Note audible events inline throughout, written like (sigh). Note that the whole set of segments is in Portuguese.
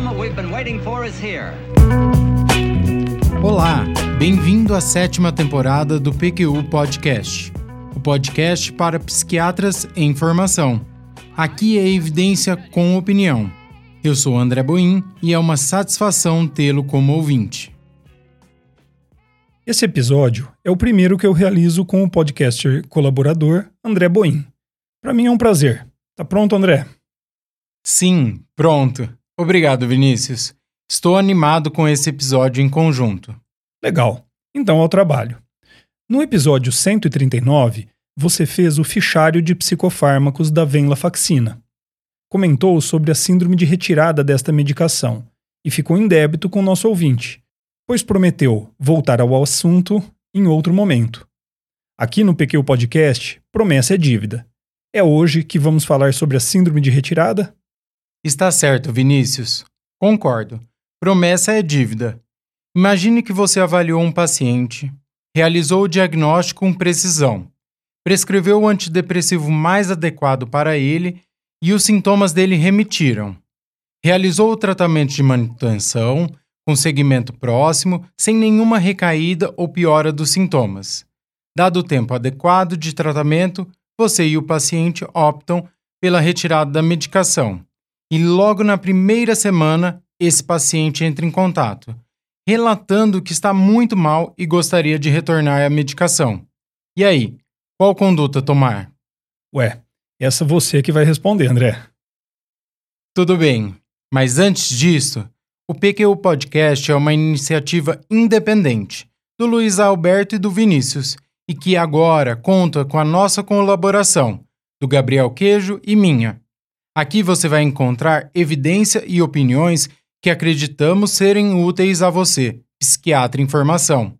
moment we've been waiting for is here. Olá, bem-vindo à sétima temporada do PQU Podcast, o podcast para psiquiatras em formação. Aqui é evidência com opinião. Eu sou André Boim e é uma satisfação tê-lo como ouvinte. Esse episódio é o primeiro que eu realizo com o podcaster colaborador André Boim. Para mim é um prazer. Tá pronto, André? Sim, pronto. Obrigado, Vinícius. Estou animado com esse episódio em conjunto. Legal. Então ao trabalho. No episódio 139, você fez o fichário de psicofármacos da venlafaxina. Comentou sobre a síndrome de retirada desta medicação e ficou em débito com nosso ouvinte, pois prometeu voltar ao assunto em outro momento. Aqui no PQ Podcast, promessa é dívida. É hoje que vamos falar sobre a síndrome de retirada? Está certo, Vinícius. Concordo. Promessa é dívida. Imagine que você avaliou um paciente, realizou o diagnóstico com precisão, prescreveu o antidepressivo mais adequado para ele e os sintomas dele remitiram. Realizou o tratamento de manutenção, com segmento próximo, sem nenhuma recaída ou piora dos sintomas. Dado o tempo adequado de tratamento, você e o paciente optam pela retirada da medicação. E logo na primeira semana, esse paciente entra em contato, relatando que está muito mal e gostaria de retornar à medicação. E aí, qual conduta tomar? Ué, essa você que vai responder, André. Tudo bem, mas antes disso, o PQ Podcast é uma iniciativa independente do Luiz Alberto e do Vinícius e que agora conta com a nossa colaboração, do Gabriel Queijo e minha. Aqui você vai encontrar evidência e opiniões que acreditamos serem úteis a você, psiquiatra em formação.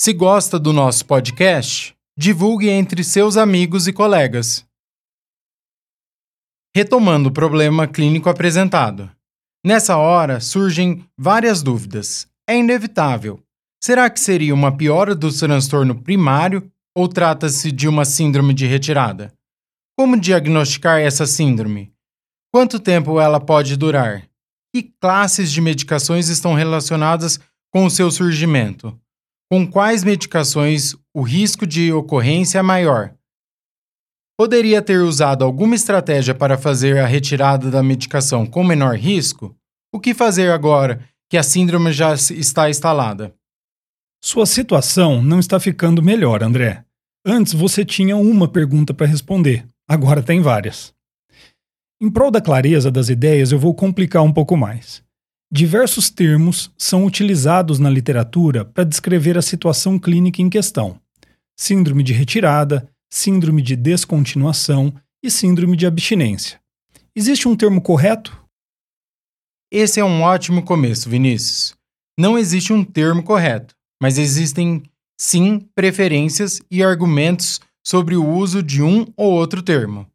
Se gosta do nosso podcast, divulgue entre seus amigos e colegas. Retomando o problema clínico apresentado. Nessa hora surgem várias dúvidas. É inevitável, Será que seria uma piora do transtorno primário ou trata-se de uma síndrome de retirada? Como diagnosticar essa síndrome? Quanto tempo ela pode durar? Que classes de medicações estão relacionadas com o seu surgimento? Com quais medicações o risco de ocorrência é maior? Poderia ter usado alguma estratégia para fazer a retirada da medicação com menor risco? O que fazer agora que a síndrome já está instalada? Sua situação não está ficando melhor, André. Antes você tinha uma pergunta para responder, agora tem várias. Em prol da clareza das ideias, eu vou complicar um pouco mais. Diversos termos são utilizados na literatura para descrever a situação clínica em questão: síndrome de retirada, síndrome de descontinuação e síndrome de abstinência. Existe um termo correto? Esse é um ótimo começo, Vinícius. Não existe um termo correto mas existem sim preferências e argumentos sobre o uso de um ou outro termo.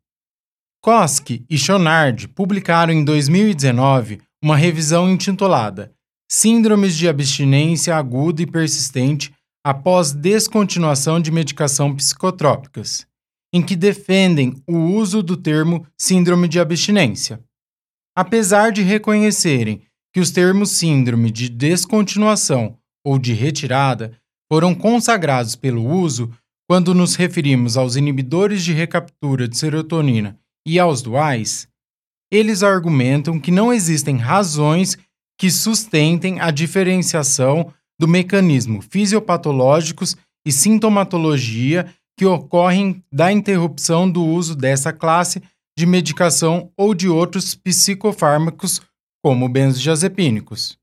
Koski e Schonard publicaram em 2019 uma revisão intitulada Síndromes de abstinência aguda e persistente após descontinuação de medicação psicotrópicas, em que defendem o uso do termo síndrome de abstinência. Apesar de reconhecerem que os termos síndrome de descontinuação ou de retirada foram consagrados pelo uso quando nos referimos aos inibidores de recaptura de serotonina e aos duais, eles argumentam que não existem razões que sustentem a diferenciação do mecanismo fisiopatológicos e sintomatologia que ocorrem da interrupção do uso dessa classe de medicação ou de outros psicofármacos, como benzodiazepínicos.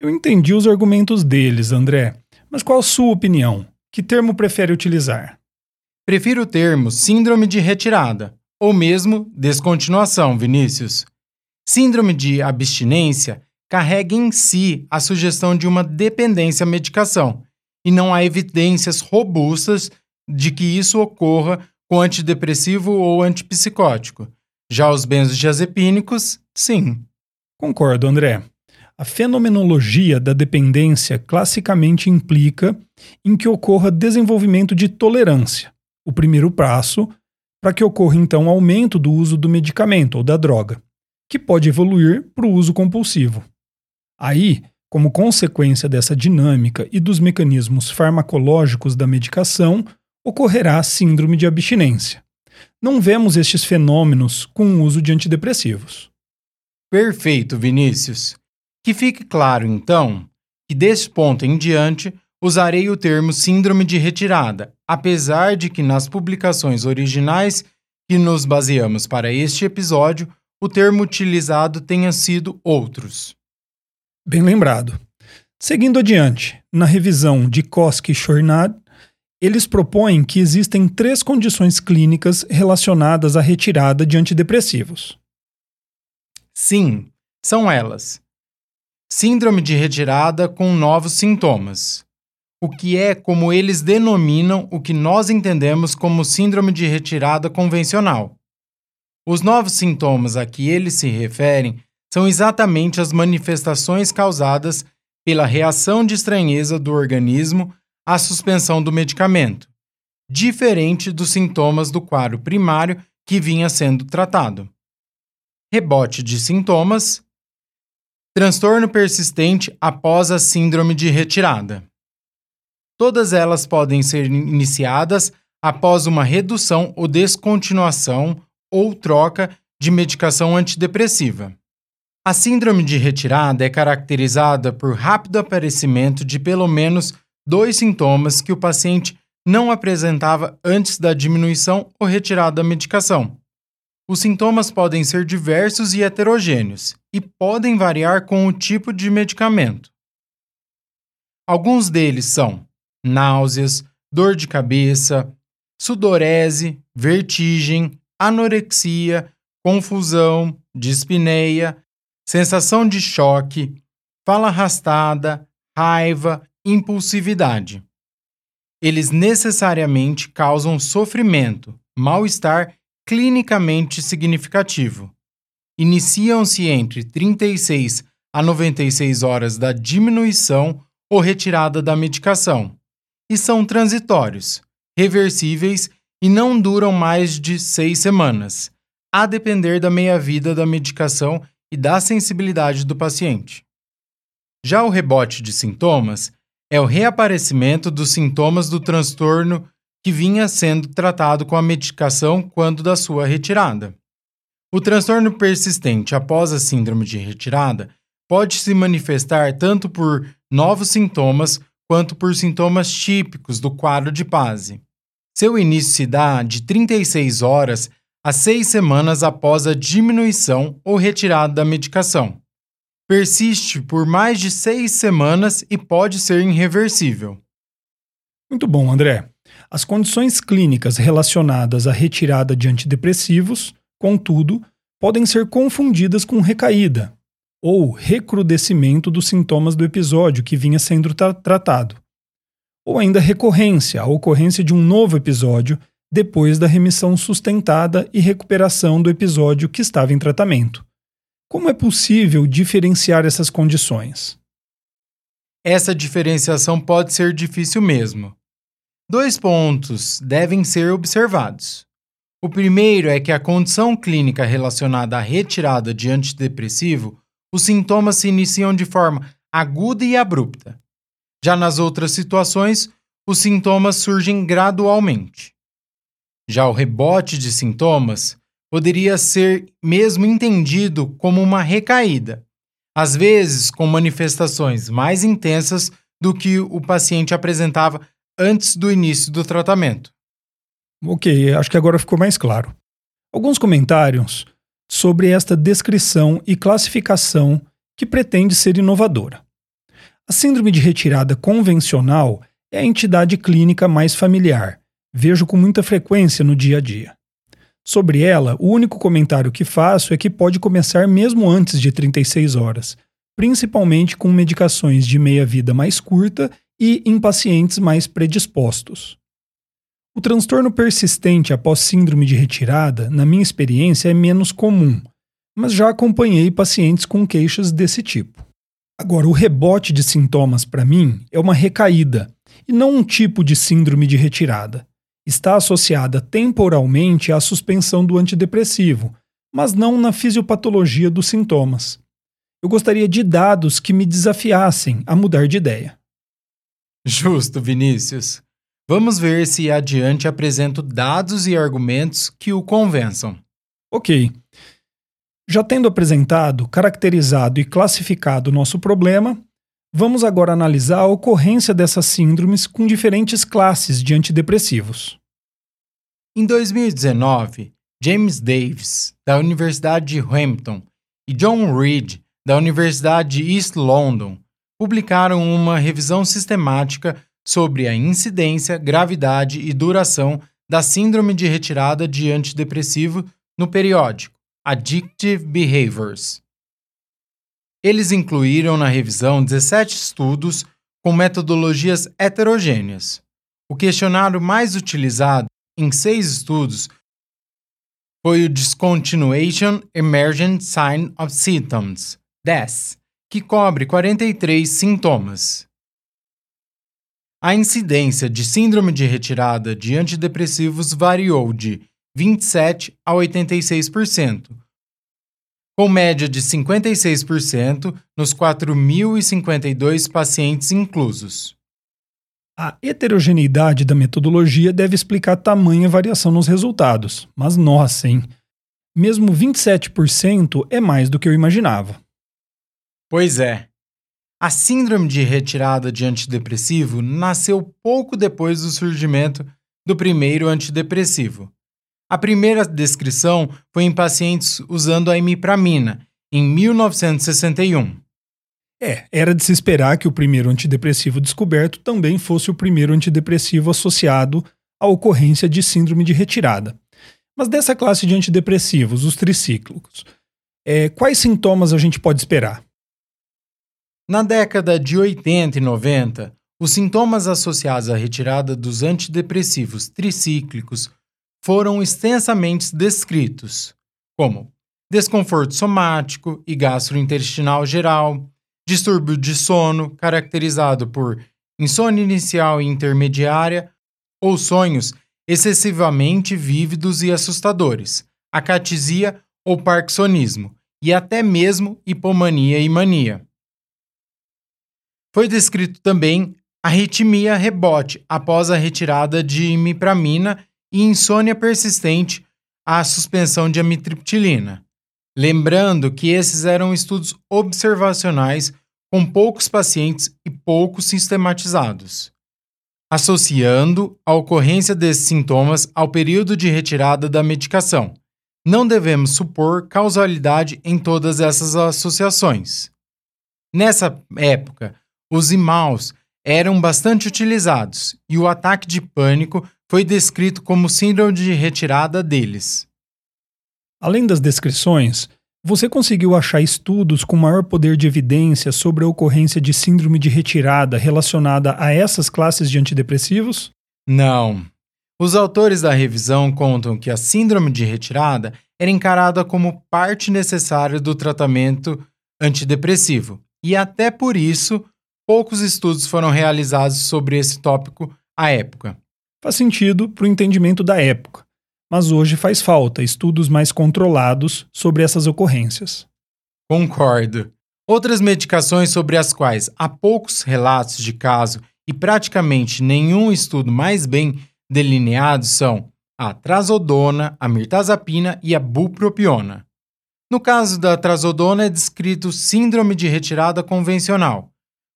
Eu entendi os argumentos deles, André, mas qual a sua opinião? Que termo prefere utilizar? Prefiro o termo síndrome de retirada, ou mesmo descontinuação, Vinícius. Síndrome de abstinência carrega em si a sugestão de uma dependência à medicação, e não há evidências robustas de que isso ocorra com antidepressivo ou antipsicótico. Já os benzodiazepínicos, sim. Concordo, André. A fenomenologia da dependência classicamente implica em que ocorra desenvolvimento de tolerância, o primeiro passo para que ocorra então aumento do uso do medicamento ou da droga. que pode evoluir para o uso compulsivo. Aí, como consequência dessa dinâmica e dos mecanismos farmacológicos da medicação, ocorrerá síndrome de abstinência. Não vemos estes fenômenos com o uso de antidepressivos. Perfeito, Vinícius. Que fique claro, então, que deste ponto em diante usarei o termo síndrome de retirada, apesar de que nas publicações originais que nos baseamos para este episódio, o termo utilizado tenha sido outros. Bem lembrado. Seguindo adiante, na revisão de Koski e Chornad, eles propõem que existem três condições clínicas relacionadas à retirada de antidepressivos. Sim, são elas: Síndrome de retirada com novos sintomas, o que é como eles denominam o que nós entendemos como síndrome de retirada convencional. Os novos sintomas a que eles se referem são exatamente as manifestações causadas pela reação de estranheza do organismo à suspensão do medicamento, diferente dos sintomas do quadro primário que vinha sendo tratado. Rebote de sintomas, transtorno persistente após a síndrome de retirada. Todas elas podem ser iniciadas após uma redução ou descontinuação ou troca de medicação antidepressiva. A síndrome de retirada é caracterizada por rápido aparecimento de pelo menos dois sintomas que o paciente não apresentava antes da diminuição ou retirada da medicação. Os sintomas podem ser diversos e heterogêneos e podem variar com o tipo de medicamento. Alguns deles são náuseas, dor de cabeça, sudorese, vertigem, anorexia, confusão, dispneia, sensação de choque, fala arrastada, raiva, impulsividade. Eles necessariamente causam sofrimento, mal-estar clinicamente significativo. Iniciam-se entre 36 a 96 horas da diminuição ou retirada da medicação e são transitórios, reversíveis e não duram mais de seis semanas, a depender da meia-vida da medicação e da sensibilidade do paciente. Já o rebote de sintomas é o reaparecimento dos sintomas do transtorno que vinha sendo tratado com a medicação quando da sua retirada. O transtorno persistente após a síndrome de retirada pode se manifestar tanto por novos sintomas quanto por sintomas típicos do quadro de PASE. Seu início se dá de 36 horas a 6 semanas após a diminuição ou retirada da medicação. Persiste por mais de 6 semanas e pode ser irreversível. Muito bom, André. As condições clínicas relacionadas à retirada de antidepressivos, contudo, podem ser confundidas com recaída, ou recrudescimento dos sintomas do episódio que vinha sendo tra tratado, ou ainda recorrência, a ocorrência de um novo episódio depois da remissão sustentada e recuperação do episódio que estava em tratamento. Como é possível diferenciar essas condições? Essa diferenciação pode ser difícil mesmo. Dois pontos devem ser observados. O primeiro é que a condição clínica relacionada à retirada de antidepressivo os sintomas se iniciam de forma aguda e abrupta. Já nas outras situações, os sintomas surgem gradualmente. Já o rebote de sintomas poderia ser mesmo entendido como uma recaída, às vezes com manifestações mais intensas do que o paciente apresentava antes do início do tratamento. Ok, acho que agora ficou mais claro. Alguns comentários sobre esta descrição e classificação que pretende ser inovadora. A síndrome de retirada convencional é a entidade clínica mais familiar, vejo com muita frequência no dia a dia. Sobre ela, o único comentário que faço é que pode começar mesmo antes de 36 horas, principalmente com medicações de meia-vida mais curta e em pacientes mais predispostos. O transtorno persistente após síndrome de retirada, na minha experiência, é menos comum, mas já acompanhei pacientes com queixas desse tipo. Agora, o rebote de sintomas, para mim, é uma recaída e não um tipo de síndrome de retirada. Está associada temporalmente à suspensão do antidepressivo, mas não na fisiopatologia dos sintomas. Eu gostaria de dados que me desafiassem a mudar de ideia. Justo, Vinícius. Vamos ver se adiante apresento dados e argumentos que o convençam. Ok. Já tendo apresentado, caracterizado e classificado o nosso problema, vamos agora analisar a ocorrência dessas síndromes com diferentes classes de antidepressivos. Em 2019, James Davis, da Universidade de Hampton, e John Reed, da Universidade de East London, publicaram uma revisão sistemática sobre a incidência, gravidade e duração da síndrome de retirada de antidepressivo no periódico Addictive Behaviors. Eles incluíram na revisão 17 estudos com metodologias heterogêneas. O questionário mais utilizado em seis estudos foi o Discontinuation Emergent Sign of Symptoms, DES, que cobre 43 sintomas. A incidência de síndrome de retirada de antidepressivos variou de 27 a 86%, com média de 56% nos 4.052 pacientes inclusos. A heterogeneidade da metodologia deve explicar tamanha variação nos resultados, mas nossa, hein? Mesmo 27% é mais do que eu imaginava. Pois é. A síndrome de retirada de antidepressivo nasceu pouco depois do surgimento do primeiro antidepressivo. A primeira descrição foi em pacientes usando a imipramina, em 1961. É, era de se esperar que o primeiro antidepressivo descoberto também fosse o primeiro antidepressivo associado à ocorrência de síndrome de retirada. Mas dessa classe de antidepressivos, os tricíclicos, é, quais sintomas a gente pode esperar? Na década de 80 e 90, os sintomas associados à retirada dos antidepressivos tricíclicos foram extensamente descritos, como desconforto somático e gastrointestinal geral, distúrbio de sono caracterizado por insônia inicial e intermediária ou sonhos excessivamente vívidos e assustadores, acatisia ou parkinsonismo e até mesmo hipomania e mania. Foi descrito também arritmia rebote após a retirada de imipramina e insônia persistente à suspensão de amitriptilina. Lembrando que esses eram estudos observacionais com poucos pacientes e poucos sistematizados, associando a ocorrência desses sintomas ao período de retirada da medicação. Não devemos supor causalidade em todas essas associações. Nessa época, os imaus eram bastante utilizados e o ataque de pânico foi descrito como síndrome de retirada deles. Além das descrições, você conseguiu achar estudos com maior poder de evidência sobre a ocorrência de síndrome de retirada relacionada a essas classes de antidepressivos? Não. Os autores da revisão contam que a síndrome de retirada era encarada como parte necessária do tratamento antidepressivo, e até por isso poucos estudos foram realizados sobre esse tópico à época. Faz sentido para o entendimento da época mas hoje faz falta estudos mais controlados sobre essas ocorrências. Concordo. Outras medicações sobre as quais há poucos relatos de caso e praticamente nenhum estudo mais bem delineado são a trazodona, a mirtazapina e a bupropiona. No caso da trazodona é descrito síndrome de retirada convencional,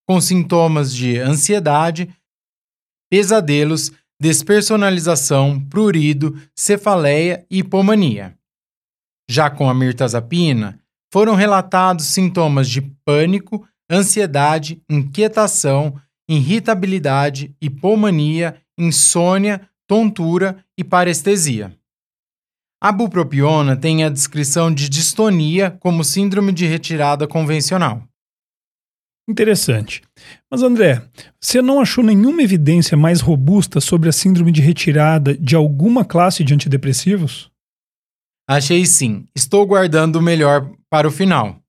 com sintomas de ansiedade, pesadelos despersonalização, prurido, cefaleia e hipomania. Já com a mirtazapina, foram relatados sintomas de pânico, ansiedade, inquietação, irritabilidade, hipomania, insônia, tontura e parestesia. A bupropiona tem a descrição de distonia como síndrome de retirada convencional. Interessante. Mas, André, você não achou nenhuma evidência mais robusta sobre a síndrome de retirada de alguma classe de antidepressivos? Achei sim. Estou guardando o melhor para o final.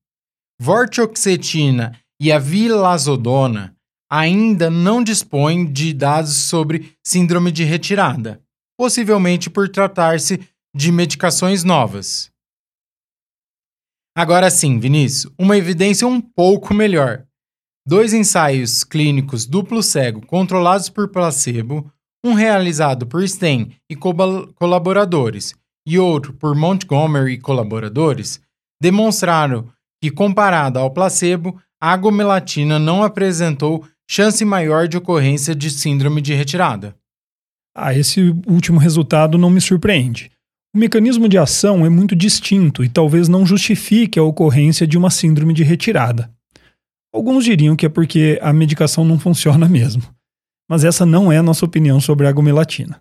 Vortioxetina e a vilazodona ainda não dispõem de dados sobre síndrome de retirada, possivelmente por tratar-se de medicações novas. Agora sim, Vinícius, uma evidência um pouco melhor. Dois ensaios clínicos duplo cego controlados por placebo, um realizado por Stein e colaboradores e outro por Montgomery e colaboradores, demonstraram que, comparado ao placebo, a agomelatina não apresentou chance maior de ocorrência de síndrome de retirada. Ah, esse último resultado não me surpreende. O mecanismo de ação é muito distinto e talvez não justifique a ocorrência de uma síndrome de retirada. Alguns diriam que é porque a medicação não funciona mesmo. Mas essa não é a nossa opinião sobre a agomelatina.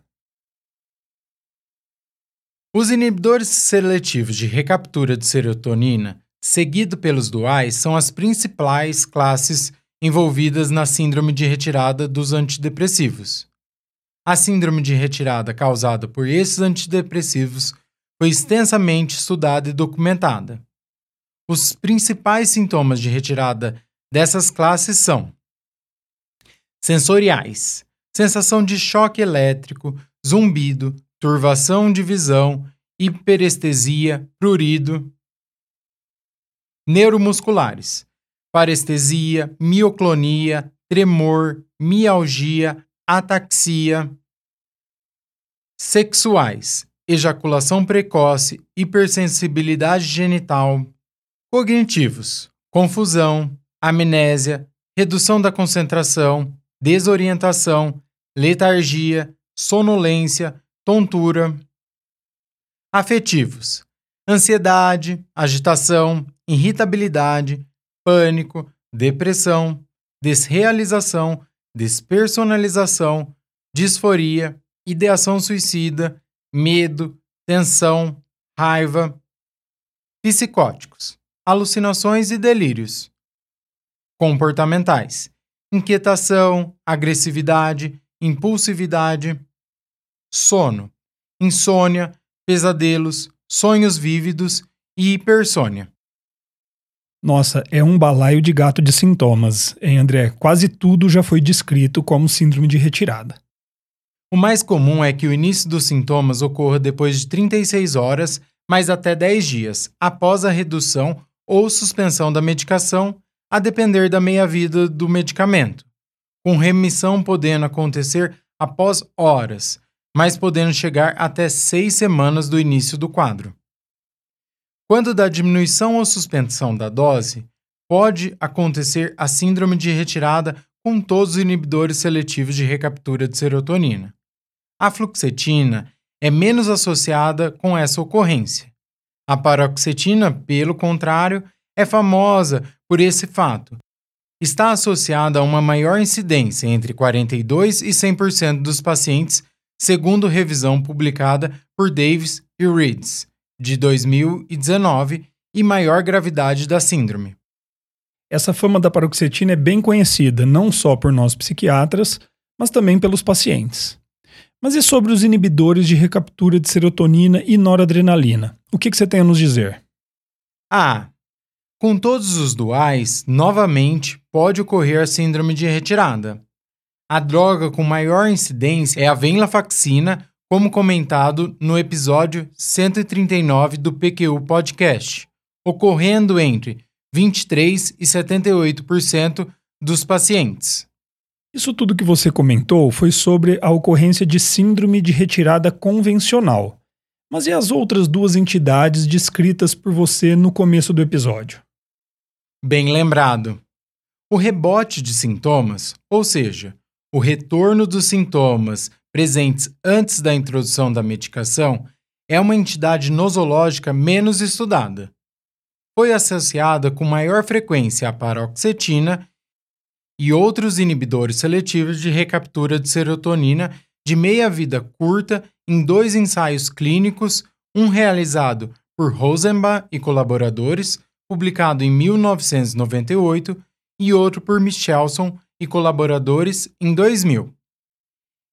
Os inibidores seletivos de recaptura de serotonina, seguido pelos duais, são as principais classes envolvidas na síndrome de retirada dos antidepressivos. A síndrome de retirada causada por esses antidepressivos foi extensamente estudada e documentada. Os principais sintomas de retirada dessas classes são sensoriais, sensação de choque elétrico, zumbido, turvação de visão, hiperestesia, prurido. Neuromusculares, parestesia, mioclonia, tremor, mialgia, ataxia. Sexuais, ejaculação precoce, hipersensibilidade genital. Cognitivos, confusão, amnésia, redução da concentração, desorientação, letargia, sonolência, tontura. Afetivos: ansiedade, agitação, irritabilidade, pânico, depressão, desrealização, despersonalização, disforia, ideação suicida, medo, tensão, raiva. Psicóticos: alucinações e delírios comportamentais: inquietação, agressividade, impulsividade, sono, insônia, pesadelos, sonhos vívidos e hipersônia. Nossa, é um balaio de gato de sintomas, hein, André? Quase tudo já foi descrito como síndrome de retirada. O mais comum é que o início dos sintomas ocorra depois de 36 horas, mas até 10 dias, após a redução ou suspensão da medicação a depender da meia-vida do medicamento, com remissão podendo acontecer após horas, mas podendo chegar até seis semanas do início do quadro. Quando da diminuição ou suspensão da dose, pode acontecer a síndrome de retirada com todos os inibidores seletivos de recaptura de serotonina. A fluoxetina é menos associada com essa ocorrência. A paroxetina, pelo contrário, é famosa por esse fato. Está associada a uma maior incidência entre 42% e 100% dos pacientes, segundo revisão publicada por Davis e Reeds, de 2019, e maior gravidade da síndrome. Essa fama da paroxetina é bem conhecida não só por nós psiquiatras, mas também pelos pacientes. Mas e sobre os inibidores de recaptura de serotonina e noradrenalina? O que, que você tem a nos dizer? Ah, com todos os duais, novamente pode ocorrer a síndrome de retirada. A droga com maior incidência é a venlafaxina, como comentado no episódio 139 do PQU Podcast, ocorrendo entre 23 e 78% dos pacientes. Isso tudo que você comentou foi sobre a ocorrência de síndrome de retirada convencional. Mas e as outras duas entidades descritas por você no começo do episódio? Bem lembrado. O rebote de sintomas, ou seja, o retorno dos sintomas presentes antes da introdução da medicação, é uma entidade nosológica menos estudada. Foi associada com maior frequência à paroxetina e outros inibidores seletivos de recaptura de serotonina de meia-vida curta em dois ensaios clínicos, um realizado por Rosenbach e colaboradores, publicado em 1998, e outro por Michelson e colaboradores em 2000.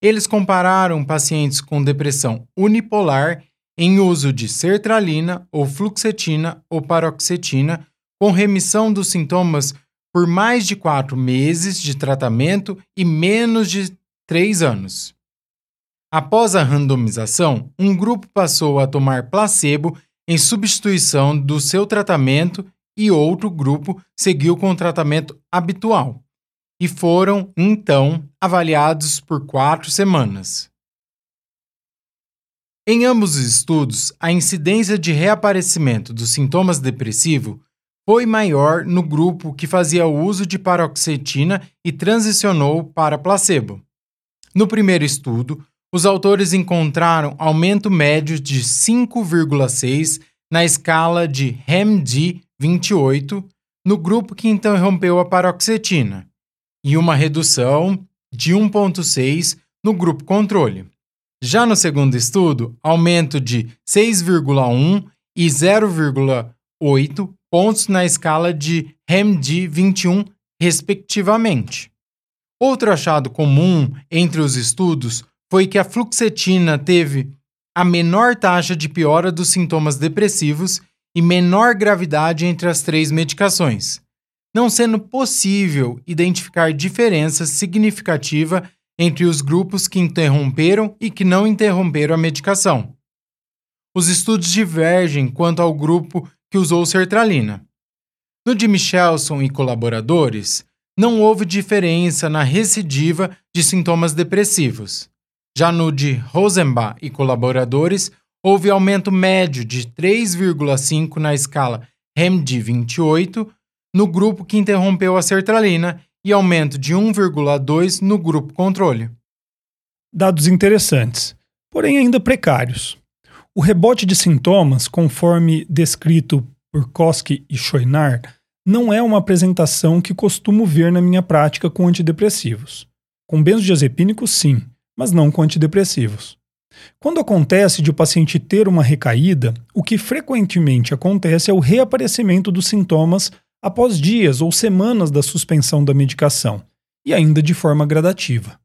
Eles compararam pacientes com depressão unipolar em uso de sertralina ou fluoxetina ou paroxetina com remissão dos sintomas por mais de quatro meses de tratamento e menos de três anos. Após a randomização, um grupo passou a tomar placebo em substituição do seu tratamento e outro grupo seguiu com o tratamento habitual e foram, então, avaliados por quatro semanas. Em ambos os estudos, a incidência de reaparecimento dos sintomas depressivos foi maior no grupo que fazia uso de paroxetina e transicionou para placebo. No primeiro estudo, os autores encontraram aumento médio de 5,6 na escala de HAM-D28 no grupo que interrompeu a paroxetina e uma redução de 1,6 no grupo controle. Já no segundo estudo, aumento de 6,1 e 0,8 pontos na escala de HAM-D21, respectivamente. Outro achado comum entre os estudos foi que a fluoxetina teve a menor taxa de piora dos sintomas depressivos e menor gravidade entre as três medicações, não sendo possível identificar diferença significativa entre os grupos que interromperam e que não interromperam a medicação. Os estudos divergem quanto ao grupo que usou sertralina. No de Michelson e colaboradores, não houve diferença na recidiva de sintomas depressivos. Já no de Rosenbach e colaboradores, houve aumento médio de 3,5 na escala HAM-D28 no grupo que interrompeu a sertralina e aumento de 1,2 no grupo controle. Dados interessantes, porém ainda precários. O rebote de sintomas, conforme descrito por Koski e Choinar, não é uma apresentação que costumo ver na minha prática com antidepressivos. Com benzodiazepínicos, sim, mas não com antidepressivos. Quando acontece de o paciente ter uma recaída, o que frequentemente acontece é o reaparecimento dos sintomas após dias ou semanas da suspensão da medicação, e ainda de forma gradativa.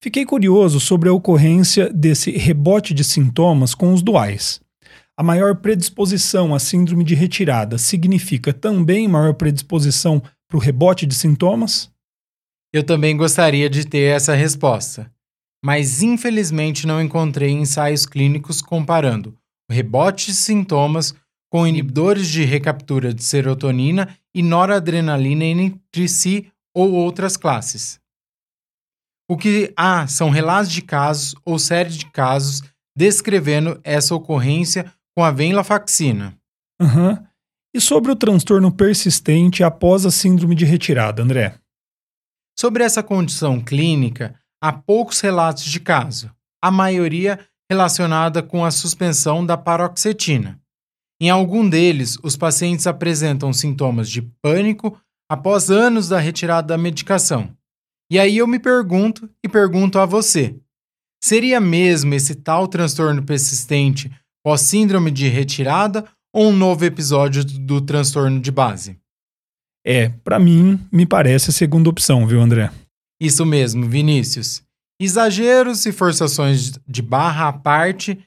Fiquei curioso sobre a ocorrência desse rebote de sintomas com os duais. A maior predisposição à síndrome de retirada significa também maior predisposição para o rebote de sintomas? Eu também gostaria de ter essa resposta, mas infelizmente não encontrei ensaios clínicos comparando o rebote de sintomas com inibidores de recaptura de serotonina e noradrenalina entre si ou outras classes. O que há são relatos de casos ou séries de casos descrevendo essa ocorrência com a venlafaxina. Uhum. E sobre o transtorno persistente após a síndrome de retirada, André? Sobre essa condição clínica, há poucos relatos de caso, a maioria relacionada com a suspensão da paroxetina. Em algum deles, os pacientes apresentam sintomas de pânico após anos da retirada da medicação. E aí eu me pergunto e pergunto a você: seria mesmo esse tal transtorno persistente pós-síndrome de retirada ou um novo episódio do transtorno de base? É, para mim, me parece a segunda opção, viu, André? Isso mesmo, Vinícius. Exageros e forçações de barra à parte,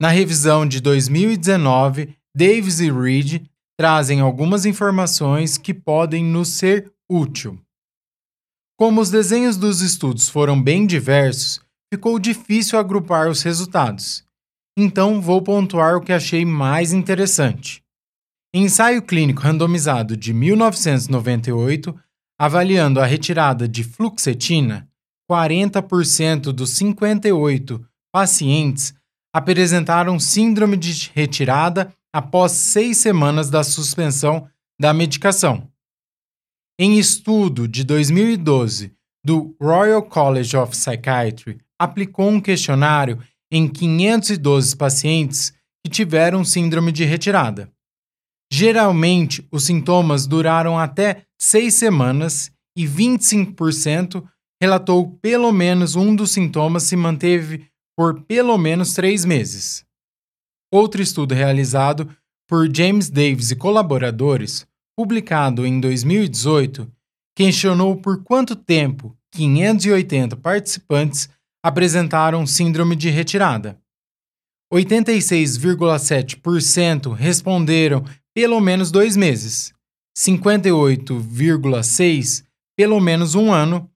na revisão de 2019, Davis e Reed trazem algumas informações que podem nos ser útil. Como os desenhos dos estudos foram bem diversos, ficou difícil agrupar os resultados. Então vou pontuar o que achei mais interessante. Ensaio clínico randomizado de 1998, avaliando a retirada de fluxetina, 40% dos 58 pacientes apresentaram síndrome de retirada após seis semanas da suspensão da medicação. Em estudo de 2012 do Royal College of Psychiatry, aplicou um questionário em 512 pacientes que tiveram síndrome de retirada. Geralmente, os sintomas duraram até seis semanas e 25% relatou pelo menos um dos sintomas se manteve por pelo menos três meses. Outro estudo realizado por James Davis e colaboradores, publicado em 2018, questionou por quanto tempo 580 participantes apresentaram síndrome de retirada. 86,7% responderam pelo menos dois meses, 58,6% pelo menos um ano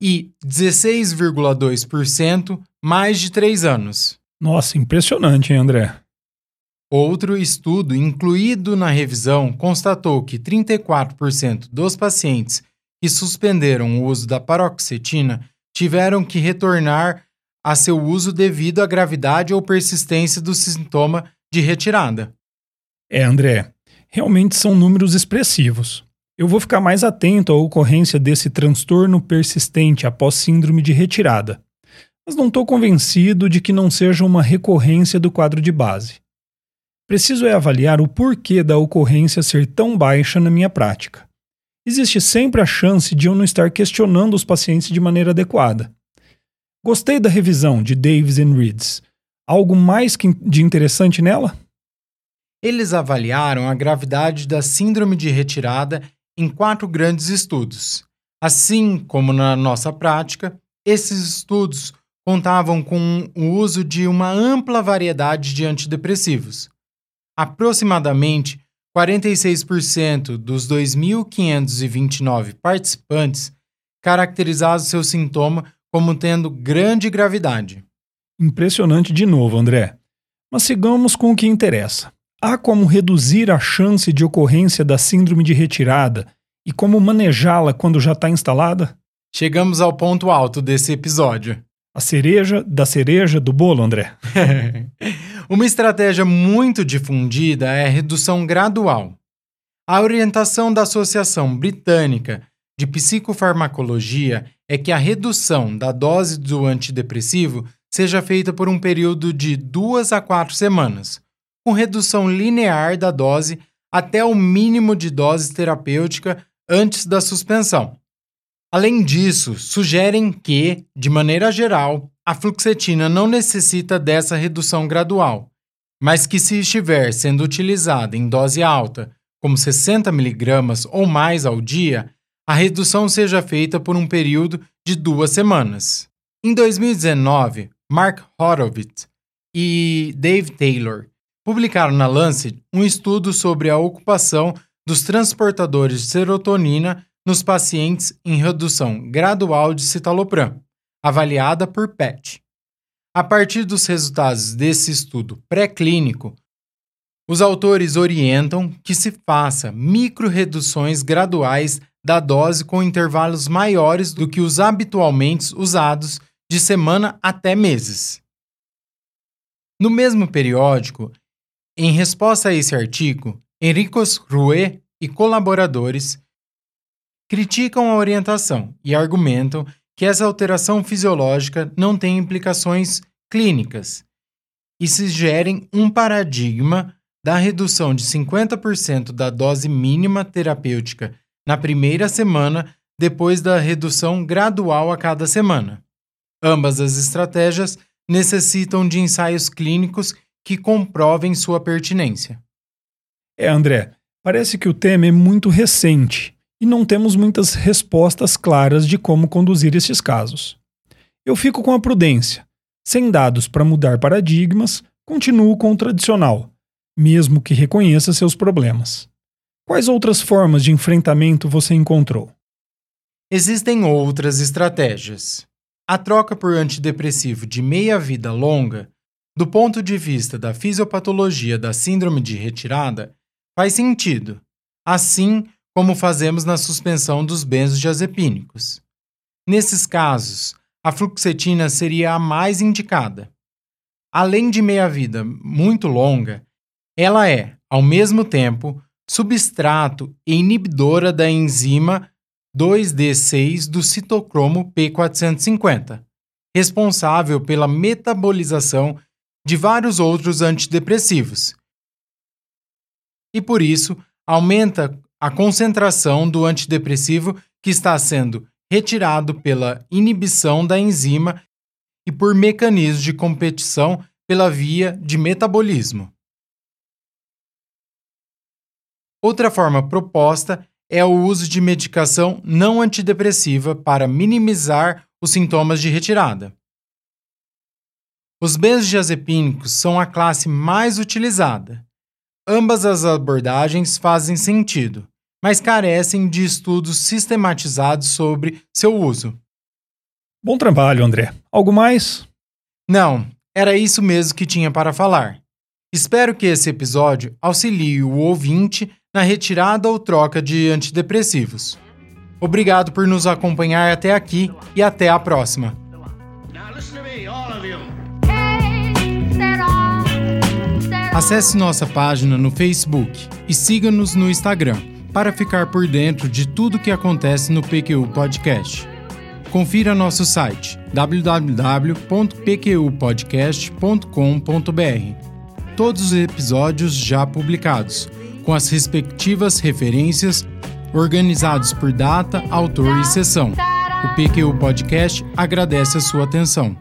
e 16,2% mais de três anos. Nossa, impressionante, hein, André? Outro estudo incluído na revisão constatou que 34% dos pacientes que suspenderam o uso da paroxetina tiveram que retornar a seu uso devido à gravidade ou persistência do sintoma de retirada. É, André, realmente são números expressivos. Eu vou ficar mais atento à ocorrência desse transtorno persistente após síndrome de retirada, mas não estou convencido de que não seja uma recorrência do quadro de base. Preciso é avaliar o porquê da ocorrência ser tão baixa na minha prática. Existe sempre a chance de eu não estar questionando os pacientes de maneira adequada. Gostei da revisão de Davis and Reeds. Algo mais de interessante nela? Eles avaliaram a gravidade da síndrome de retirada em quatro grandes estudos. Assim como na nossa prática, esses estudos contavam com o uso de uma ampla variedade de antidepressivos. Aproximadamente 46% dos 2.529 participantes caracterizaram seu sintoma como tendo grande gravidade. Impressionante de novo, André. Mas sigamos com o que interessa. Há como reduzir a chance de ocorrência da síndrome de retirada e como manejá-la quando já está instalada? Chegamos ao ponto alto desse episódio. A cereja da cereja do bolo, André. (laughs) Uma estratégia muito difundida é a redução gradual. A orientação da Associação Britânica de Psicofarmacologia é que a redução da dose do antidepressivo seja feita por um período de duas a quatro semanas, com redução linear da dose até o mínimo de dose terapêutica antes da suspensão. Além disso, sugerem que, de maneira geral, a fluoxetina não necessita dessa redução gradual, mas que se estiver sendo utilizada em dose alta, como 60 mg ou mais ao dia, a redução seja feita por um período de duas semanas. Em 2019, Mark Horowitz e Dave Taylor publicaram na Lancet um estudo sobre a ocupação dos transportadores de serotonina nos pacientes em redução gradual de citalopram avaliada por PET. A partir dos resultados desse estudo pré-clínico, os autores orientam que se faça micro-reduções graduais da dose com intervalos maiores do que os habitualmente usados de semana até meses. No mesmo periódico, em resposta a esse artigo, Enricos Rue e colaboradores criticam a orientação e argumentam que essa alteração fisiológica não tem implicações clínicas e sugerem um paradigma da redução de 50% da dose mínima terapêutica na primeira semana depois da redução gradual a cada semana. Ambas as estratégias necessitam de ensaios clínicos que comprovem sua pertinência. É, André, parece que o tema é muito recente e não temos muitas respostas claras de como conduzir estes casos. Eu fico com a prudência. Sem dados para mudar paradigmas, continuo com o tradicional, mesmo que reconheça seus problemas. Quais outras formas de enfrentamento você encontrou? Existem outras estratégias. A troca por antidepressivo de meia-vida longa, do ponto de vista da fisiopatologia da síndrome de retirada, faz sentido, assim como fazemos na suspensão dos benzodiazepínicos. Nesses casos, a fluoxetina seria a mais indicada. Além de meia-vida muito longa, ela é, ao mesmo tempo, substrato e inibidora da enzima 2D6 do citocromo P450, responsável pela metabolização de vários outros antidepressivos. E por isso, aumenta a concentração do antidepressivo que está sendo retirado pela inibição da enzima e por mecanismos de competição pela via de metabolismo. Outra forma proposta é o uso de medicação não antidepressiva para minimizar os sintomas de retirada. Os benzodiazepínicos são a classe mais utilizada. Ambas as abordagens fazem sentido, mas carecem de estudos sistematizados sobre seu uso. Bom trabalho, André. Algo mais? Não, era isso mesmo que tinha para falar. Espero que esse episódio auxilie o ouvinte na retirada ou troca de antidepressivos. Obrigado por nos acompanhar até aqui e até a próxima. Acesse nossa página no Facebook e siga-nos no Instagram para ficar por dentro de tudo que acontece no PQU Podcast. Confira nosso site www.pqpodcast.com.br. Todos os episódios já publicados, com as respectivas referências, organizados por data, autor e sessão. O PQU Podcast agradece a sua atenção.